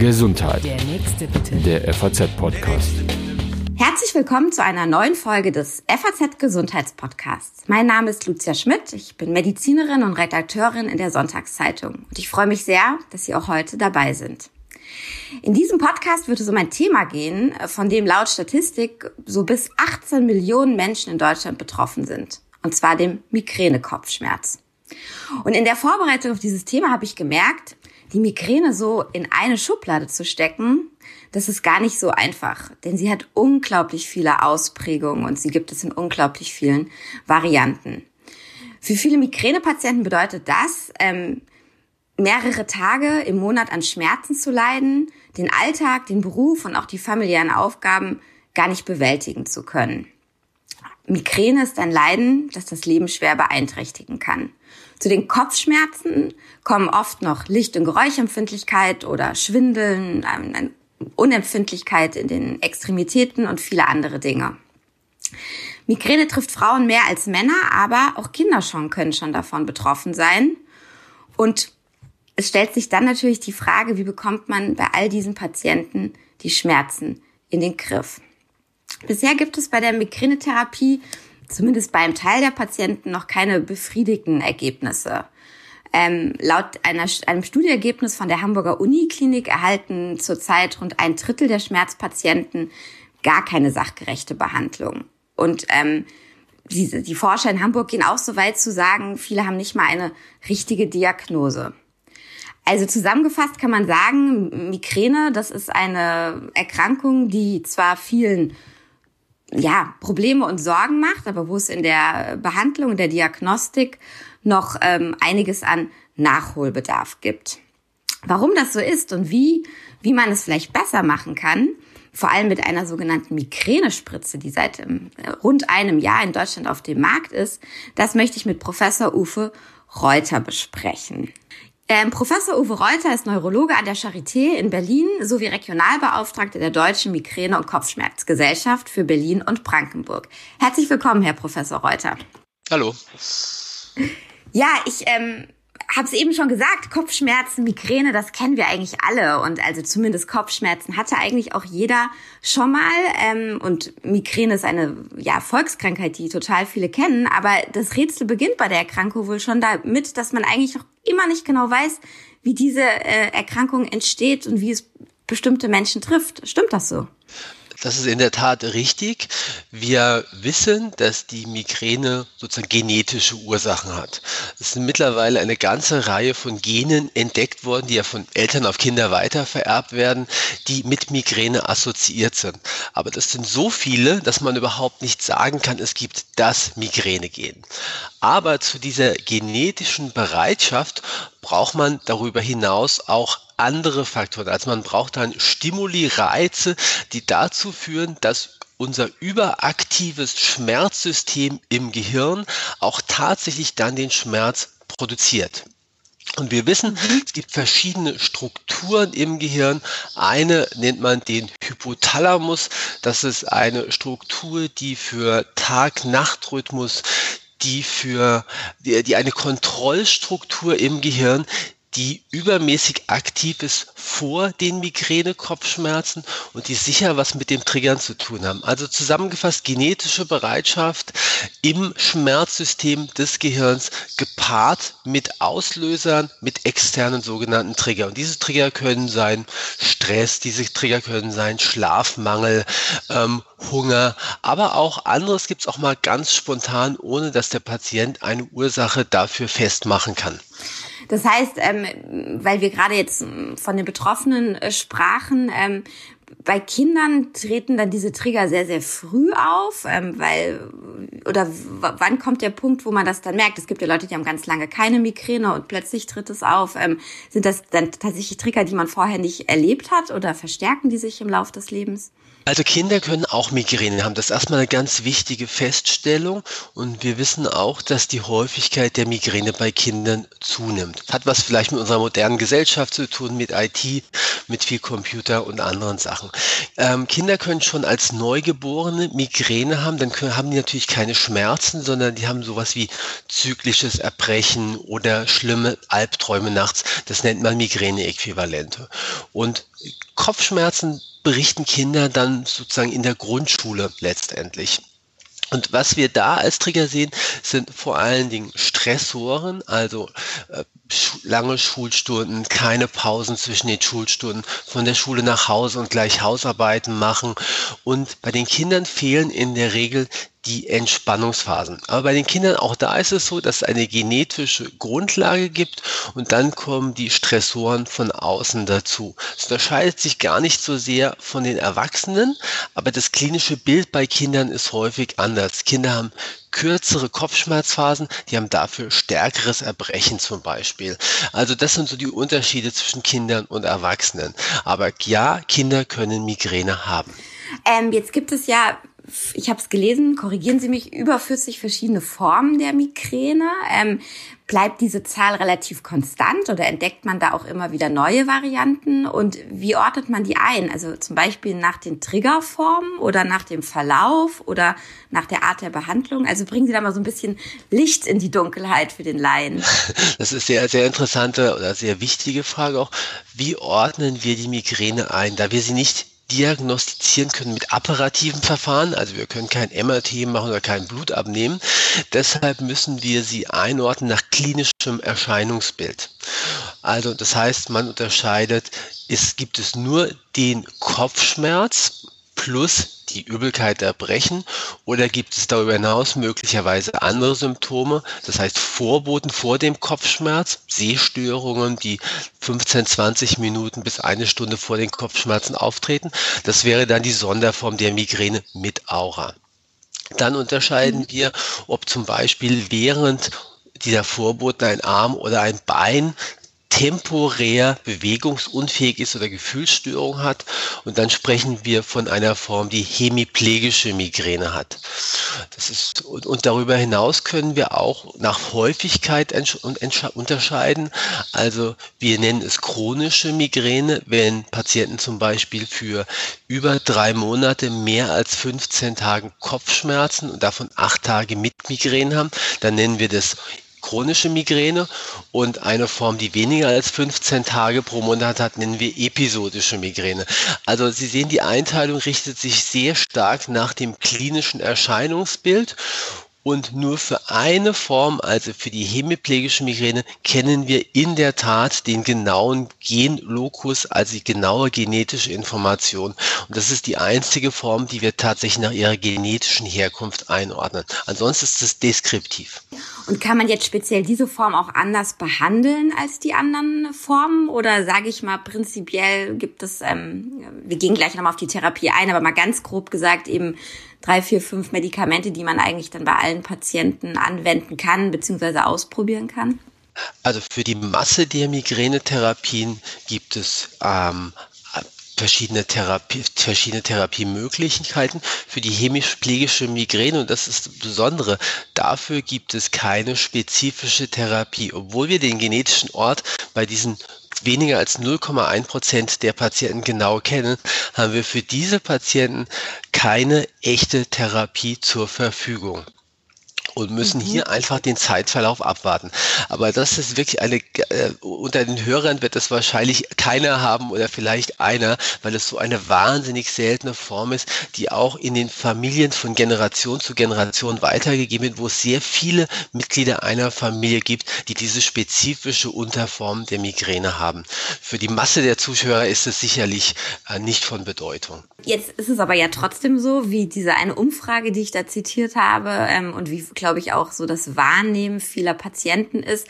Gesundheit. Der nächste bitte. Der FAZ-Podcast. Herzlich willkommen zu einer neuen Folge des FAZ Gesundheitspodcasts. Mein Name ist Lucia Schmidt. Ich bin Medizinerin und Redakteurin in der Sonntagszeitung. Und ich freue mich sehr, dass Sie auch heute dabei sind. In diesem Podcast wird es um ein Thema gehen, von dem laut Statistik so bis 18 Millionen Menschen in Deutschland betroffen sind. Und zwar dem Migränekopfschmerz. Und in der Vorbereitung auf dieses Thema habe ich gemerkt, die Migräne so in eine Schublade zu stecken, das ist gar nicht so einfach, denn sie hat unglaublich viele Ausprägungen und sie gibt es in unglaublich vielen Varianten. Für viele Migränepatienten bedeutet das, ähm, mehrere Tage im Monat an Schmerzen zu leiden, den Alltag, den Beruf und auch die familiären Aufgaben gar nicht bewältigen zu können. Migräne ist ein Leiden, das das Leben schwer beeinträchtigen kann. Zu den Kopfschmerzen kommen oft noch Licht- und Geräuschempfindlichkeit oder Schwindeln, eine Unempfindlichkeit in den Extremitäten und viele andere Dinge. Migräne trifft Frauen mehr als Männer, aber auch Kinder schon können schon davon betroffen sein. Und es stellt sich dann natürlich die Frage, wie bekommt man bei all diesen Patienten die Schmerzen in den Griff? Bisher gibt es bei der Migränetherapie, zumindest beim Teil der Patienten, noch keine befriedigenden Ergebnisse. Ähm, laut einer, einem Studieergebnis von der Hamburger Uniklinik erhalten zurzeit rund ein Drittel der Schmerzpatienten gar keine sachgerechte Behandlung. Und ähm, die, die Forscher in Hamburg gehen auch so weit zu sagen, viele haben nicht mal eine richtige Diagnose. Also zusammengefasst kann man sagen, Migräne, das ist eine Erkrankung, die zwar vielen ja, Probleme und Sorgen macht, aber wo es in der Behandlung, der Diagnostik noch ähm, einiges an Nachholbedarf gibt. Warum das so ist und wie, wie man es vielleicht besser machen kann, vor allem mit einer sogenannten Migränespritze, die seit ähm, rund einem Jahr in Deutschland auf dem Markt ist, das möchte ich mit Professor Uwe Reuter besprechen. Ähm, Professor Uwe Reuter ist Neurologe an der Charité in Berlin sowie Regionalbeauftragter der Deutschen Migräne- und Kopfschmerzgesellschaft für Berlin und Brandenburg. Herzlich willkommen, Herr Professor Reuter. Hallo. Ja, ich ähm, habe es eben schon gesagt, Kopfschmerzen, Migräne, das kennen wir eigentlich alle. Und also zumindest Kopfschmerzen hatte eigentlich auch jeder schon mal. Ähm, und Migräne ist eine ja, Volkskrankheit, die total viele kennen. Aber das Rätsel beginnt bei der Erkrankung wohl schon damit, dass man eigentlich noch immer nicht genau weiß, wie diese äh, Erkrankung entsteht und wie es bestimmte Menschen trifft. Stimmt das so? Das ist in der Tat richtig. Wir wissen, dass die Migräne sozusagen genetische Ursachen hat. Es sind mittlerweile eine ganze Reihe von Genen entdeckt worden, die ja von Eltern auf Kinder weitervererbt werden, die mit Migräne assoziiert sind. Aber das sind so viele, dass man überhaupt nicht sagen kann, es gibt das Migräne-Gen. Aber zu dieser genetischen Bereitschaft braucht man darüber hinaus auch andere Faktoren. Also man braucht dann Stimuli, Reize, die dazu führen, dass unser überaktives Schmerzsystem im Gehirn auch tatsächlich dann den Schmerz produziert. Und wir wissen, mhm. es gibt verschiedene Strukturen im Gehirn. Eine nennt man den Hypothalamus. Das ist eine Struktur, die für Tag-Nacht-Rhythmus, die für die, die eine Kontrollstruktur im Gehirn, die übermäßig aktiv ist vor den Migräne-Kopfschmerzen und die sicher was mit dem Triggern zu tun haben. Also zusammengefasst genetische Bereitschaft im Schmerzsystem des Gehirns gepaart mit Auslösern, mit externen sogenannten Trigger. Und diese Trigger können sein Stress, diese Trigger können sein Schlafmangel, ähm, Hunger, aber auch anderes gibt es auch mal ganz spontan, ohne dass der Patient eine Ursache dafür festmachen kann. Das heißt, ähm, weil wir gerade jetzt von den Betroffenen äh, sprachen, ähm, bei Kindern treten dann diese Trigger sehr, sehr früh auf, ähm, weil, oder wann kommt der Punkt, wo man das dann merkt? Es gibt ja Leute, die haben ganz lange keine Migräne und plötzlich tritt es auf. Ähm, sind das dann tatsächlich Trigger, die man vorher nicht erlebt hat oder verstärken die sich im Laufe des Lebens? Also Kinder können auch Migräne haben. Das ist erstmal eine ganz wichtige Feststellung. Und wir wissen auch, dass die Häufigkeit der Migräne bei Kindern zunimmt. Hat was vielleicht mit unserer modernen Gesellschaft zu tun, mit IT, mit viel Computer und anderen Sachen. Ähm, Kinder können schon als Neugeborene Migräne haben, dann können, haben die natürlich keine Schmerzen, sondern die haben sowas wie zyklisches Erbrechen oder schlimme Albträume nachts. Das nennt man Migräne-Äquivalente. Und Kopfschmerzen berichten Kinder dann sozusagen in der Grundschule letztendlich. Und was wir da als Trigger sehen, sind vor allen Dingen Stressoren, also äh, lange Schulstunden, keine Pausen zwischen den Schulstunden, von der Schule nach Hause und gleich Hausarbeiten machen. Und bei den Kindern fehlen in der Regel die Entspannungsphasen. Aber bei den Kindern auch da ist es so, dass es eine genetische Grundlage gibt und dann kommen die Stressoren von außen dazu. Es unterscheidet sich gar nicht so sehr von den Erwachsenen, aber das klinische Bild bei Kindern ist häufig anders. Kinder haben kürzere Kopfschmerzphasen, die haben dafür stärkeres Erbrechen zum Beispiel. Also das sind so die Unterschiede zwischen Kindern und Erwachsenen. Aber ja, Kinder können Migräne haben. Ähm, jetzt gibt es ja ich habe es gelesen, korrigieren Sie mich, über 40 verschiedene Formen der Migräne. Ähm, bleibt diese Zahl relativ konstant oder entdeckt man da auch immer wieder neue Varianten? Und wie ordnet man die ein? Also zum Beispiel nach den Triggerformen oder nach dem Verlauf oder nach der Art der Behandlung? Also bringen Sie da mal so ein bisschen Licht in die Dunkelheit für den Laien. Das ist sehr, sehr interessante oder sehr wichtige Frage auch. Wie ordnen wir die Migräne ein? Da wir sie nicht diagnostizieren können mit apparativen Verfahren. Also wir können kein MRT machen oder kein Blut abnehmen. Deshalb müssen wir sie einordnen nach klinischem Erscheinungsbild. Also das heißt, man unterscheidet, es gibt es nur den Kopfschmerz plus die Übelkeit erbrechen oder gibt es darüber hinaus möglicherweise andere Symptome, das heißt Vorboten vor dem Kopfschmerz, Sehstörungen, die 15, 20 Minuten bis eine Stunde vor den Kopfschmerzen auftreten. Das wäre dann die Sonderform der Migräne mit Aura. Dann unterscheiden mhm. wir, ob zum Beispiel während dieser Vorboten ein Arm oder ein Bein temporär bewegungsunfähig ist oder Gefühlsstörung hat. Und dann sprechen wir von einer Form, die hemiplegische Migräne hat. Das ist, und, und darüber hinaus können wir auch nach Häufigkeit unterscheiden. Also wir nennen es chronische Migräne, wenn Patienten zum Beispiel für über drei Monate mehr als 15 Tagen Kopfschmerzen und davon acht Tage mit Migräne haben, dann nennen wir das chronische Migräne und eine Form, die weniger als 15 Tage pro Monat hat, nennen wir episodische Migräne. Also Sie sehen, die Einteilung richtet sich sehr stark nach dem klinischen Erscheinungsbild und nur für eine Form, also für die hemiplegische Migräne, kennen wir in der Tat den genauen Genlokus, also die genaue genetische Information. Und das ist die einzige Form, die wir tatsächlich nach ihrer genetischen Herkunft einordnen. Ansonsten ist es deskriptiv. Und kann man jetzt speziell diese Form auch anders behandeln als die anderen Formen? Oder sage ich mal, prinzipiell gibt es, ähm, wir gehen gleich nochmal auf die Therapie ein, aber mal ganz grob gesagt eben drei, vier, fünf Medikamente, die man eigentlich dann bei allen Patienten anwenden kann bzw. ausprobieren kann? Also für die Masse der Migränetherapien gibt es ähm, verschiedene, Therapie, verschiedene Therapiemöglichkeiten. Für die hemiplegische Migräne, und das ist das Besondere, dafür gibt es keine spezifische Therapie, obwohl wir den genetischen Ort bei diesen weniger als 0,1 Prozent der Patienten genau kennen, haben wir für diese Patienten keine echte Therapie zur Verfügung und müssen mhm. hier einfach den Zeitverlauf abwarten. Aber das ist wirklich eine, äh, unter den Hörern wird das wahrscheinlich keiner haben oder vielleicht einer, weil es so eine wahnsinnig seltene Form ist, die auch in den Familien von Generation zu Generation weitergegeben wird, wo es sehr viele Mitglieder einer Familie gibt, die diese spezifische Unterform der Migräne haben. Für die Masse der Zuschauer ist es sicherlich äh, nicht von Bedeutung. Jetzt ist es aber ja trotzdem so, wie diese eine Umfrage, die ich da zitiert habe ähm, und wie, glaube ich, auch so das Wahrnehmen vieler Patienten ist,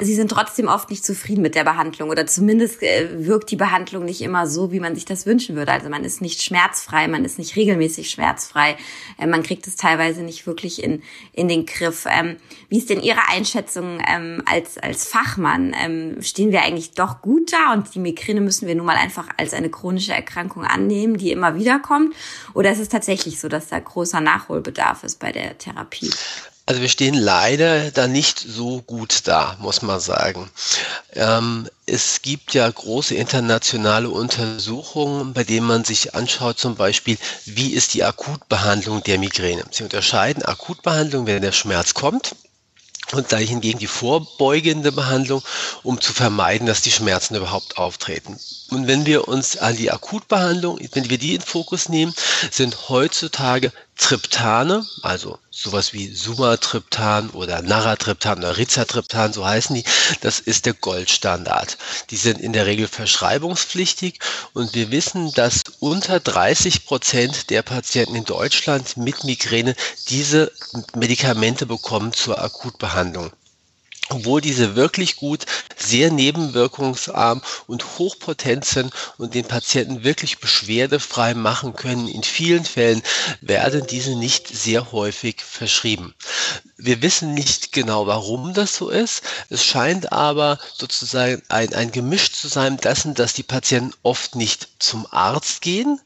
sie sind trotzdem oft nicht zufrieden mit der Behandlung oder zumindest äh, wirkt die Behandlung nicht immer so, wie man sich das wünschen würde. Also man ist nicht schmerzfrei, man ist nicht regelmäßig schmerzfrei, äh, man kriegt es teilweise nicht wirklich in, in den Griff. Ähm, wie ist denn Ihre Einschätzung ähm, als, als Fachmann? Ähm, stehen wir eigentlich doch gut da und die Migräne müssen wir nun mal einfach als eine chronische Erkrankung annehmen, die immer wieder kommt? Oder ist es tatsächlich so, dass da großer Nachholbedarf ist bei der Therapie? Also wir stehen leider da nicht so gut da, muss man sagen. Ähm, es gibt ja große internationale Untersuchungen, bei denen man sich anschaut, zum Beispiel, wie ist die Akutbehandlung der Migräne. Sie unterscheiden Akutbehandlung, wenn der Schmerz kommt, und da hingegen die vorbeugende Behandlung, um zu vermeiden, dass die Schmerzen überhaupt auftreten. Und wenn wir uns an die Akutbehandlung, wenn wir die in Fokus nehmen, sind heutzutage Triptane, also sowas wie Sumatriptan oder Naratriptan oder Rizatriptan, so heißen die, das ist der Goldstandard. Die sind in der Regel verschreibungspflichtig und wir wissen, dass unter 30 Prozent der Patienten in Deutschland mit Migräne diese Medikamente bekommen zur Akutbehandlung obwohl diese wirklich gut, sehr nebenwirkungsarm und hochpotent sind und den Patienten wirklich beschwerdefrei machen können. In vielen Fällen werden diese nicht sehr häufig verschrieben. Wir wissen nicht genau, warum das so ist. Es scheint aber sozusagen ein, ein Gemisch zu sein dessen, dass die Patienten oft nicht zum Arzt gehen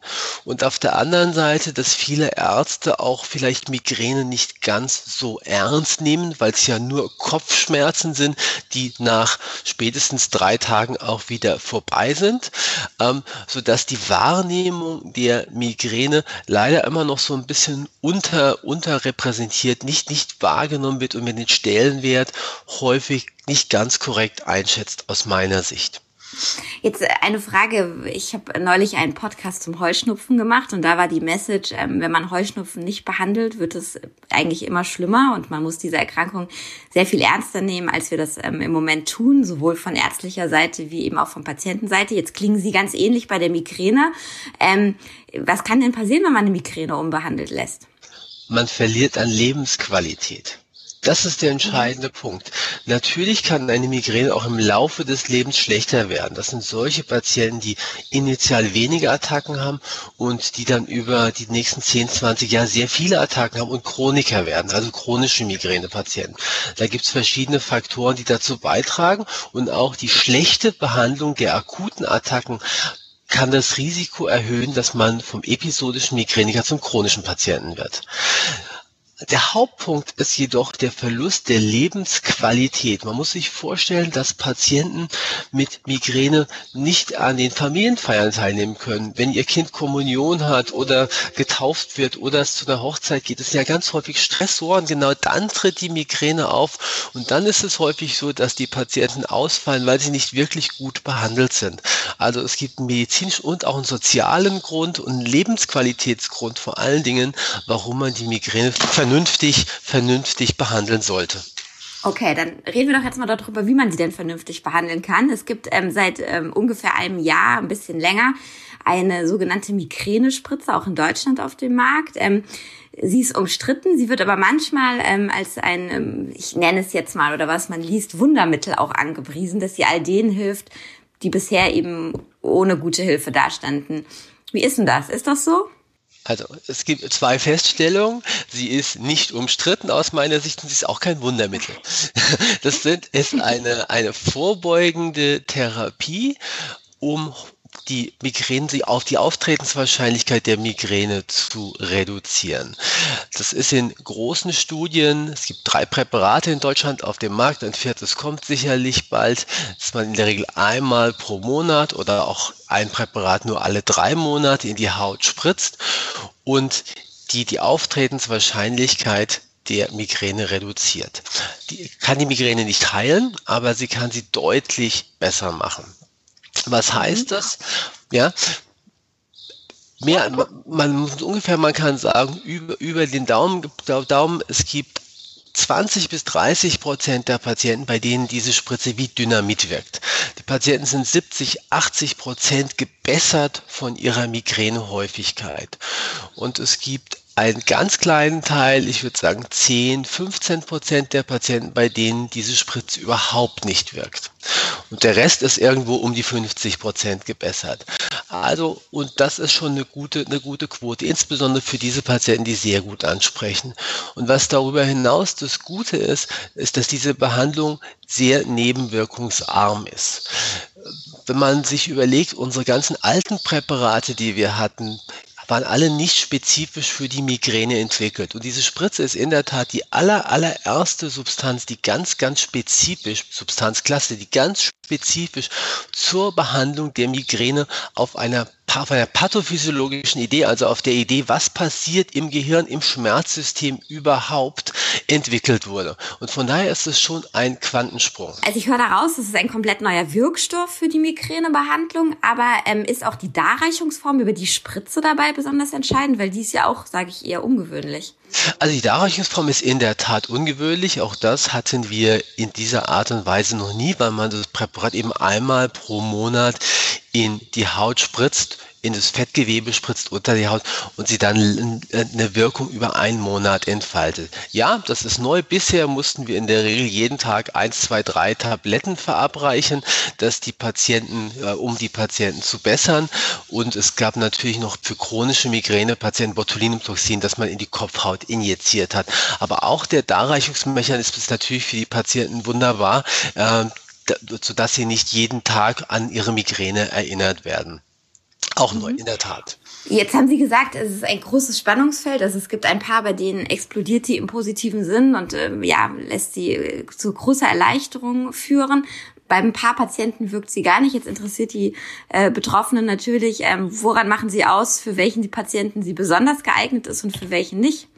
und auf der anderen Seite, dass viele Ärzte auch vielleicht Migräne nicht ganz so ernst nehmen, weil es ja nur Kopfschmerzen sind, die nach spätestens drei Tagen auch wieder vorbei sind, ähm, sodass die Wahrnehmung der Migräne leider immer noch so ein bisschen unter, unterrepräsentiert, nicht, nicht wahr wahrgenommen wird und man den Stellenwert häufig nicht ganz korrekt einschätzt aus meiner Sicht. Jetzt äh, eine Frage. Ich habe neulich einen Podcast zum Heuschnupfen gemacht und da war die Message, ähm, wenn man Heuschnupfen nicht behandelt, wird es eigentlich immer schlimmer und man muss diese Erkrankung sehr viel ernster nehmen, als wir das ähm, im Moment tun, sowohl von ärztlicher Seite wie eben auch von Patientenseite. Jetzt klingen Sie ganz ähnlich bei der Migräne. Ähm, was kann denn passieren, wenn man eine Migräne unbehandelt lässt? Man verliert an Lebensqualität. Das ist der entscheidende Punkt. Natürlich kann eine Migräne auch im Laufe des Lebens schlechter werden. Das sind solche Patienten, die initial wenige Attacken haben und die dann über die nächsten 10, 20 Jahre sehr viele Attacken haben und Chroniker werden, also chronische Migränepatienten. Da gibt es verschiedene Faktoren, die dazu beitragen und auch die schlechte Behandlung der akuten Attacken kann das Risiko erhöhen, dass man vom episodischen Migräniker zum chronischen Patienten wird. Der Hauptpunkt ist jedoch der Verlust der Lebensqualität. Man muss sich vorstellen, dass Patienten mit Migräne nicht an den Familienfeiern teilnehmen können. Wenn ihr Kind Kommunion hat oder getauft wird oder es zu einer Hochzeit geht, ist ja ganz häufig Stressoren. Genau dann tritt die Migräne auf und dann ist es häufig so, dass die Patienten ausfallen, weil sie nicht wirklich gut behandelt sind. Also es gibt einen medizinischen und auch einen sozialen Grund und einen Lebensqualitätsgrund vor allen Dingen, warum man die Migräne vernünftig, vernünftig behandeln sollte. Okay, dann reden wir doch jetzt mal darüber, wie man sie denn vernünftig behandeln kann. Es gibt ähm, seit ähm, ungefähr einem Jahr, ein bisschen länger, eine sogenannte Migränespritze auch in Deutschland auf dem Markt. Ähm, sie ist umstritten, sie wird aber manchmal ähm, als ein, ähm, ich nenne es jetzt mal, oder was man liest, Wundermittel auch angepriesen, dass sie all denen hilft, die bisher eben ohne gute Hilfe dastanden. Wie ist denn das? Ist das so? Also es gibt zwei Feststellungen. Sie ist nicht umstritten aus meiner Sicht und sie ist auch kein Wundermittel. Das sind, ist eine, eine vorbeugende Therapie, um die Migräne, sie auf die Auftretenswahrscheinlichkeit der Migräne zu reduzieren. Das ist in großen Studien, es gibt drei Präparate in Deutschland auf dem Markt, ein viertes kommt sicherlich bald, dass man in der Regel einmal pro Monat oder auch ein Präparat nur alle drei Monate in die Haut spritzt und die die Auftretenswahrscheinlichkeit der Migräne reduziert. Die kann die Migräne nicht heilen, aber sie kann sie deutlich besser machen. Was heißt mhm. das? Ja, mehr, man ungefähr, man kann sagen, über, über den Daumen, Daumen, es gibt 20 bis 30 Prozent der Patienten, bei denen diese Spritze wie Dynamit wirkt. Die Patienten sind 70, 80 Prozent gebessert von ihrer Migränehäufigkeit. Und es gibt einen ganz kleinen Teil, ich würde sagen 10, 15 Prozent der Patienten, bei denen diese Spritze überhaupt nicht wirkt. Und der Rest ist irgendwo um die 50 Prozent gebessert. Also, und das ist schon eine gute, eine gute Quote, insbesondere für diese Patienten, die sehr gut ansprechen. Und was darüber hinaus das Gute ist, ist, dass diese Behandlung sehr nebenwirkungsarm ist wenn man sich überlegt, unsere ganzen alten Präparate, die wir hatten, waren alle nicht spezifisch für die Migräne entwickelt. Und diese Spritze ist in der Tat die aller, allererste Substanz, die ganz, ganz spezifisch, Substanzklasse, die ganz spezifisch zur Behandlung der Migräne auf einer auf einer pathophysiologischen Idee, also auf der Idee, was passiert im Gehirn, im Schmerzsystem überhaupt, entwickelt wurde. Und von daher ist es schon ein Quantensprung. Also ich höre daraus, es ist ein komplett neuer Wirkstoff für die Migränebehandlung, aber ähm, ist auch die Darreichungsform über die Spritze dabei besonders entscheidend, weil die ist ja auch, sage ich, eher ungewöhnlich. Also die Darreichungsform ist in der Tat ungewöhnlich. Auch das hatten wir in dieser Art und Weise noch nie, weil man das Präparat eben einmal pro Monat in die Haut spritzt in das Fettgewebe spritzt unter die Haut und sie dann eine Wirkung über einen Monat entfaltet. Ja, das ist neu. Bisher mussten wir in der Regel jeden Tag eins, zwei, drei Tabletten verabreichen, dass die Patienten, äh, um die Patienten zu bessern. Und es gab natürlich noch für chronische Migräne-Patienten Botulinumtoxin, das man in die Kopfhaut injiziert hat. Aber auch der Darreichungsmechanismus ist natürlich für die Patienten wunderbar, äh, sodass sie nicht jeden Tag an ihre Migräne erinnert werden. Auch neu, mhm. in der Tat. Jetzt haben Sie gesagt, es ist ein großes Spannungsfeld. Also es gibt ein paar, bei denen explodiert die im positiven Sinn und ähm, ja, lässt sie äh, zu großer Erleichterung führen. Bei ein paar Patienten wirkt sie gar nicht. Jetzt interessiert die äh, Betroffenen natürlich, ähm, woran machen sie aus, für welchen die Patienten sie besonders geeignet ist und für welchen nicht?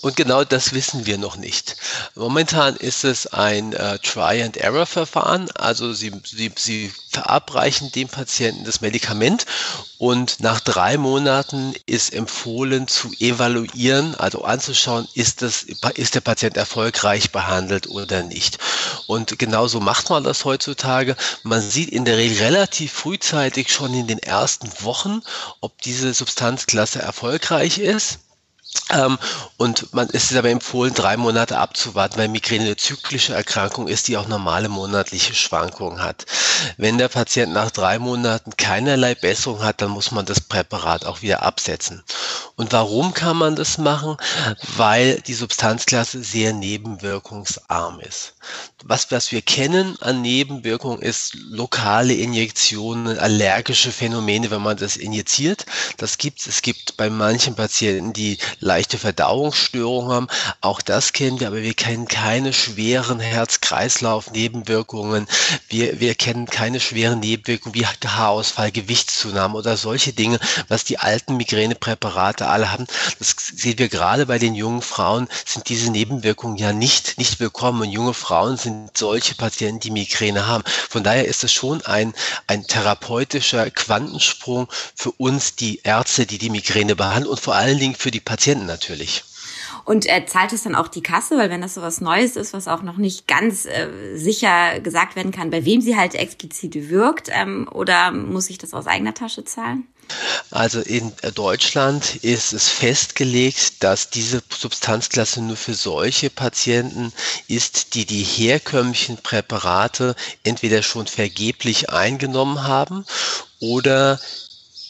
Und genau das wissen wir noch nicht. Momentan ist es ein äh, Try-and-Error-Verfahren. Also Sie, Sie, Sie verabreichen dem Patienten das Medikament und nach drei Monaten ist empfohlen zu evaluieren, also anzuschauen, ist, das, ist der Patient erfolgreich behandelt oder nicht. Und genauso macht man das heutzutage. Man sieht in der Regel relativ frühzeitig schon in den ersten Wochen, ob diese Substanzklasse erfolgreich ist. Ähm, und man ist aber empfohlen, drei Monate abzuwarten, weil Migräne eine zyklische Erkrankung ist, die auch normale monatliche Schwankungen hat. Wenn der Patient nach drei Monaten keinerlei Besserung hat, dann muss man das Präparat auch wieder absetzen. Und warum kann man das machen? Weil die Substanzklasse sehr nebenwirkungsarm ist. Was, was wir kennen an Nebenwirkungen ist lokale Injektionen, allergische Phänomene, wenn man das injiziert. Das gibt es. Es gibt bei manchen Patienten, die leichte Verdauungsstörungen haben. Auch das kennen wir, aber wir kennen keine schweren Herz-Kreislauf-Nebenwirkungen. Wir, wir kennen keine schweren Nebenwirkungen wie Haarausfall, Gewichtszunahme oder solche Dinge, was die alten Migränepräparate alle haben. Das sehen wir gerade bei den jungen Frauen, sind diese Nebenwirkungen ja nicht, nicht willkommen. Und junge Frauen sind solche Patienten, die Migräne haben. Von daher ist es schon ein, ein therapeutischer Quantensprung für uns, die Ärzte, die die Migräne behandeln und vor allen Dingen für die Patienten natürlich. Und äh, zahlt es dann auch die Kasse, weil wenn das so was Neues ist, was auch noch nicht ganz äh, sicher gesagt werden kann, bei wem sie halt explizit wirkt, ähm, oder muss ich das aus eigener Tasche zahlen? Also in Deutschland ist es festgelegt, dass diese Substanzklasse nur für solche Patienten ist, die die herkömmlichen Präparate entweder schon vergeblich eingenommen haben oder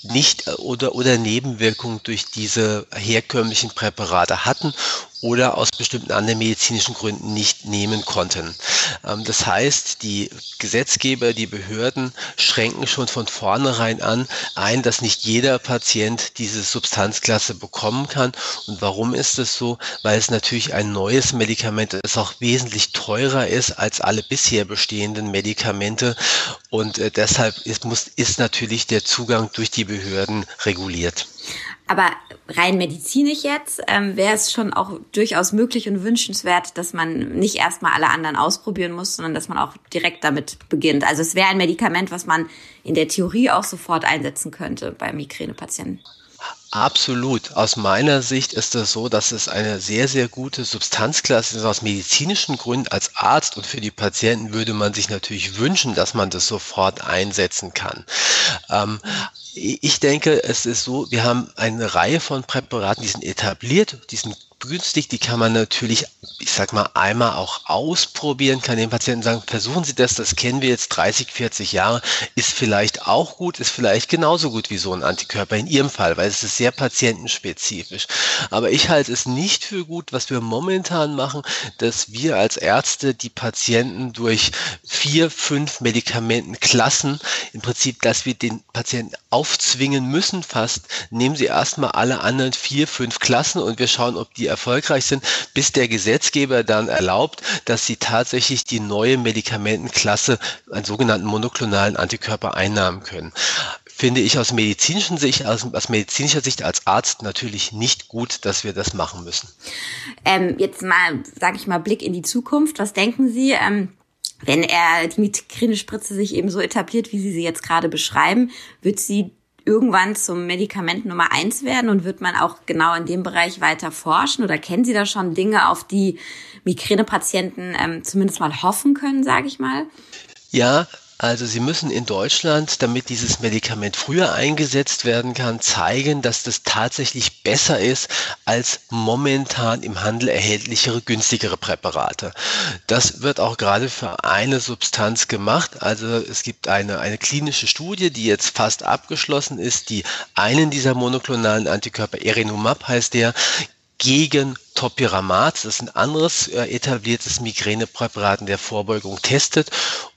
nicht oder, oder Nebenwirkungen durch diese herkömmlichen Präparate hatten oder aus bestimmten anderen medizinischen Gründen nicht nehmen konnten. Ähm, das heißt, die Gesetzgeber, die Behörden schränken schon von vornherein an ein, dass nicht jeder Patient diese Substanzklasse bekommen kann. Und warum ist es so? Weil es natürlich ein neues Medikament ist, das auch wesentlich teurer ist als alle bisher bestehenden Medikamente. Und äh, deshalb ist, muss, ist natürlich der Zugang durch die Behörden reguliert. Aber rein medizinisch jetzt ähm, wäre es schon auch durchaus möglich und wünschenswert, dass man nicht erstmal alle anderen ausprobieren muss, sondern dass man auch direkt damit beginnt. Also es wäre ein Medikament, was man in der Theorie auch sofort einsetzen könnte bei Migränepatienten. Absolut. Aus meiner Sicht ist es so, dass es eine sehr, sehr gute Substanzklasse ist. Aus medizinischen Gründen als Arzt und für die Patienten würde man sich natürlich wünschen, dass man das sofort einsetzen kann. Ähm, ich denke, es ist so, wir haben eine Reihe von Präparaten, die sind etabliert, die sind günstig, die kann man natürlich, ich sag mal, einmal auch ausprobieren, kann den Patienten sagen, versuchen Sie das, das kennen wir jetzt 30, 40 Jahre, ist vielleicht auch gut, ist vielleicht genauso gut wie so ein Antikörper in Ihrem Fall, weil es ist sehr patientenspezifisch. Aber ich halte es nicht für gut, was wir momentan machen, dass wir als Ärzte die Patienten durch vier, fünf Medikamentenklassen im Prinzip, dass wir den Patienten aufzwingen müssen fast, nehmen Sie erstmal alle anderen vier, fünf Klassen und wir schauen, ob die erfolgreich sind, bis der Gesetzgeber dann erlaubt, dass sie tatsächlich die neue Medikamentenklasse, einen sogenannten monoklonalen Antikörper einnahmen können finde ich aus medizinischen Sicht, aus, aus, medizinischer Sicht als Arzt natürlich nicht gut, dass wir das machen müssen. Ähm, jetzt mal, sage ich mal, Blick in die Zukunft. Was denken Sie? Ähm wenn er die Migräne-Spritze sich eben so etabliert, wie Sie sie jetzt gerade beschreiben, wird sie irgendwann zum Medikament Nummer eins werden und wird man auch genau in dem Bereich weiter forschen oder kennen Sie da schon Dinge, auf die Migränepatienten ähm, zumindest mal hoffen können, sage ich mal? Ja, also Sie müssen in Deutschland, damit dieses Medikament früher eingesetzt werden kann, zeigen, dass das tatsächlich besser ist als momentan im Handel erhältlichere, günstigere Präparate. Das wird auch gerade für eine Substanz gemacht. Also es gibt eine, eine klinische Studie, die jetzt fast abgeschlossen ist, die einen dieser monoklonalen Antikörper, Erenumab heißt der, gegen Topiramat, das ist ein anderes äh, etabliertes Migränepräparat in der Vorbeugung, testet.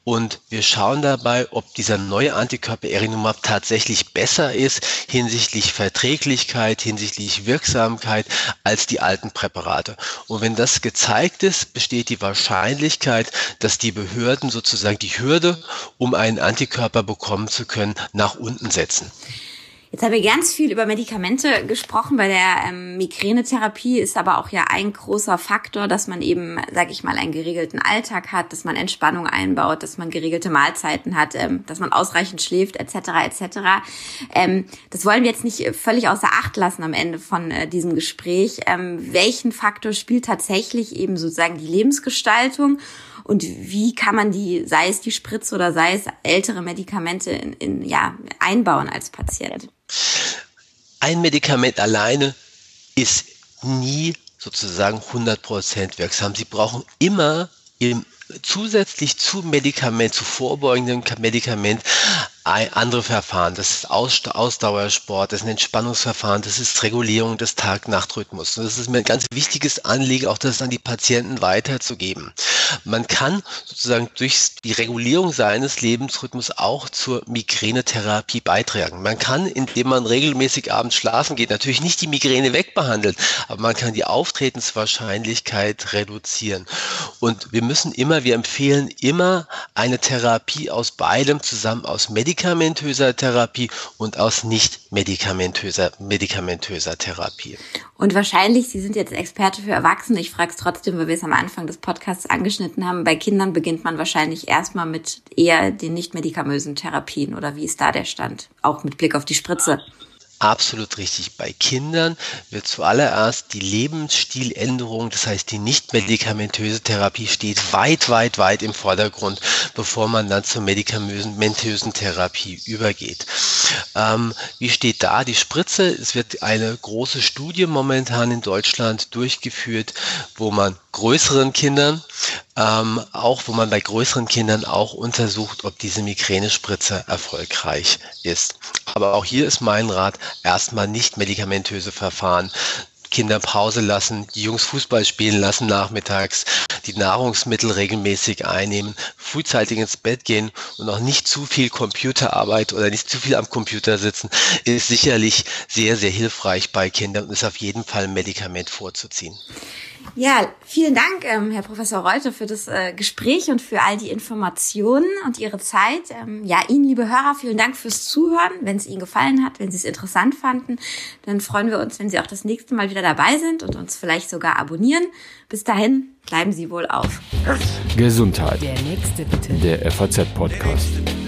Und wir schauen dabei, ob dieser neue Antikörper Erinumab tatsächlich besser ist hinsichtlich Verträglichkeit, hinsichtlich Wirksamkeit als die alten Präparate. Und wenn das gezeigt ist, besteht die Wahrscheinlichkeit, dass die Behörden sozusagen die Hürde, um einen Antikörper bekommen zu können, nach unten setzen. Jetzt haben wir ganz viel über Medikamente gesprochen. Bei der ähm, Migränetherapie ist aber auch ja ein großer Faktor, dass man eben, sag ich mal, einen geregelten Alltag hat, dass man Entspannung einbaut, dass man geregelte Mahlzeiten hat, ähm, dass man ausreichend schläft, etc. etc. Ähm, das wollen wir jetzt nicht völlig außer Acht lassen am Ende von äh, diesem Gespräch. Ähm, welchen Faktor spielt tatsächlich eben sozusagen die Lebensgestaltung? Und wie kann man die, sei es die Spritze oder sei es ältere Medikamente in, in ja, einbauen als Patient? Ein Medikament alleine ist nie sozusagen 100% wirksam. Sie brauchen immer im, zusätzlich zu Medikament, zu vorbeugendem Medikament andere Verfahren. Das ist Ausdauersport, das ist ein Entspannungsverfahren, das ist Regulierung des Tag-Nacht-Rhythmus. Das ist mir ein ganz wichtiges Anliegen, auch das an die Patienten weiterzugeben. Man kann sozusagen durch die Regulierung seines Lebensrhythmus auch zur Migränetherapie beitragen. Man kann, indem man regelmäßig abends schlafen geht, natürlich nicht die Migräne wegbehandeln, aber man kann die Auftretenswahrscheinlichkeit reduzieren. Und wir müssen immer, wir empfehlen immer eine Therapie aus beidem zusammen, aus Medikation medikamentöser Therapie und aus nicht medikamentöser, medikamentöser Therapie. Und wahrscheinlich, Sie sind jetzt Experte für Erwachsene, ich frage es trotzdem, weil wir es am Anfang des Podcasts angeschnitten haben, bei Kindern beginnt man wahrscheinlich erstmal mit eher den nicht medikamösen Therapien oder wie ist da der Stand? Auch mit Blick auf die Spritze. Absolut richtig. Bei Kindern wird zuallererst die Lebensstiländerung, das heißt die nicht medikamentöse Therapie steht weit, weit, weit im Vordergrund, bevor man dann zur medikamentösen Therapie übergeht. Ähm, wie steht da die Spritze? Es wird eine große Studie momentan in Deutschland durchgeführt, wo man größeren Kindern, ähm, auch wo man bei größeren Kindern auch untersucht, ob diese Migränespritze erfolgreich ist. Aber auch hier ist mein Rat, erstmal nicht medikamentöse Verfahren. Kinder Pause lassen, die Jungs Fußball spielen lassen nachmittags, die Nahrungsmittel regelmäßig einnehmen, frühzeitig ins Bett gehen und auch nicht zu viel Computerarbeit oder nicht zu viel am Computer sitzen, ist sicherlich sehr, sehr hilfreich bei Kindern und ist auf jeden Fall ein Medikament vorzuziehen. Ja, vielen Dank, ähm, Herr Professor Reuter, für das äh, Gespräch und für all die Informationen und Ihre Zeit. Ähm, ja, Ihnen, liebe Hörer, vielen Dank fürs Zuhören. Wenn es Ihnen gefallen hat, wenn Sie es interessant fanden, dann freuen wir uns, wenn Sie auch das nächste Mal wieder dabei sind und uns vielleicht sogar abonnieren. Bis dahin, bleiben Sie wohl auf. Gesundheit. Der nächste bitte. Der FAZ-Podcast.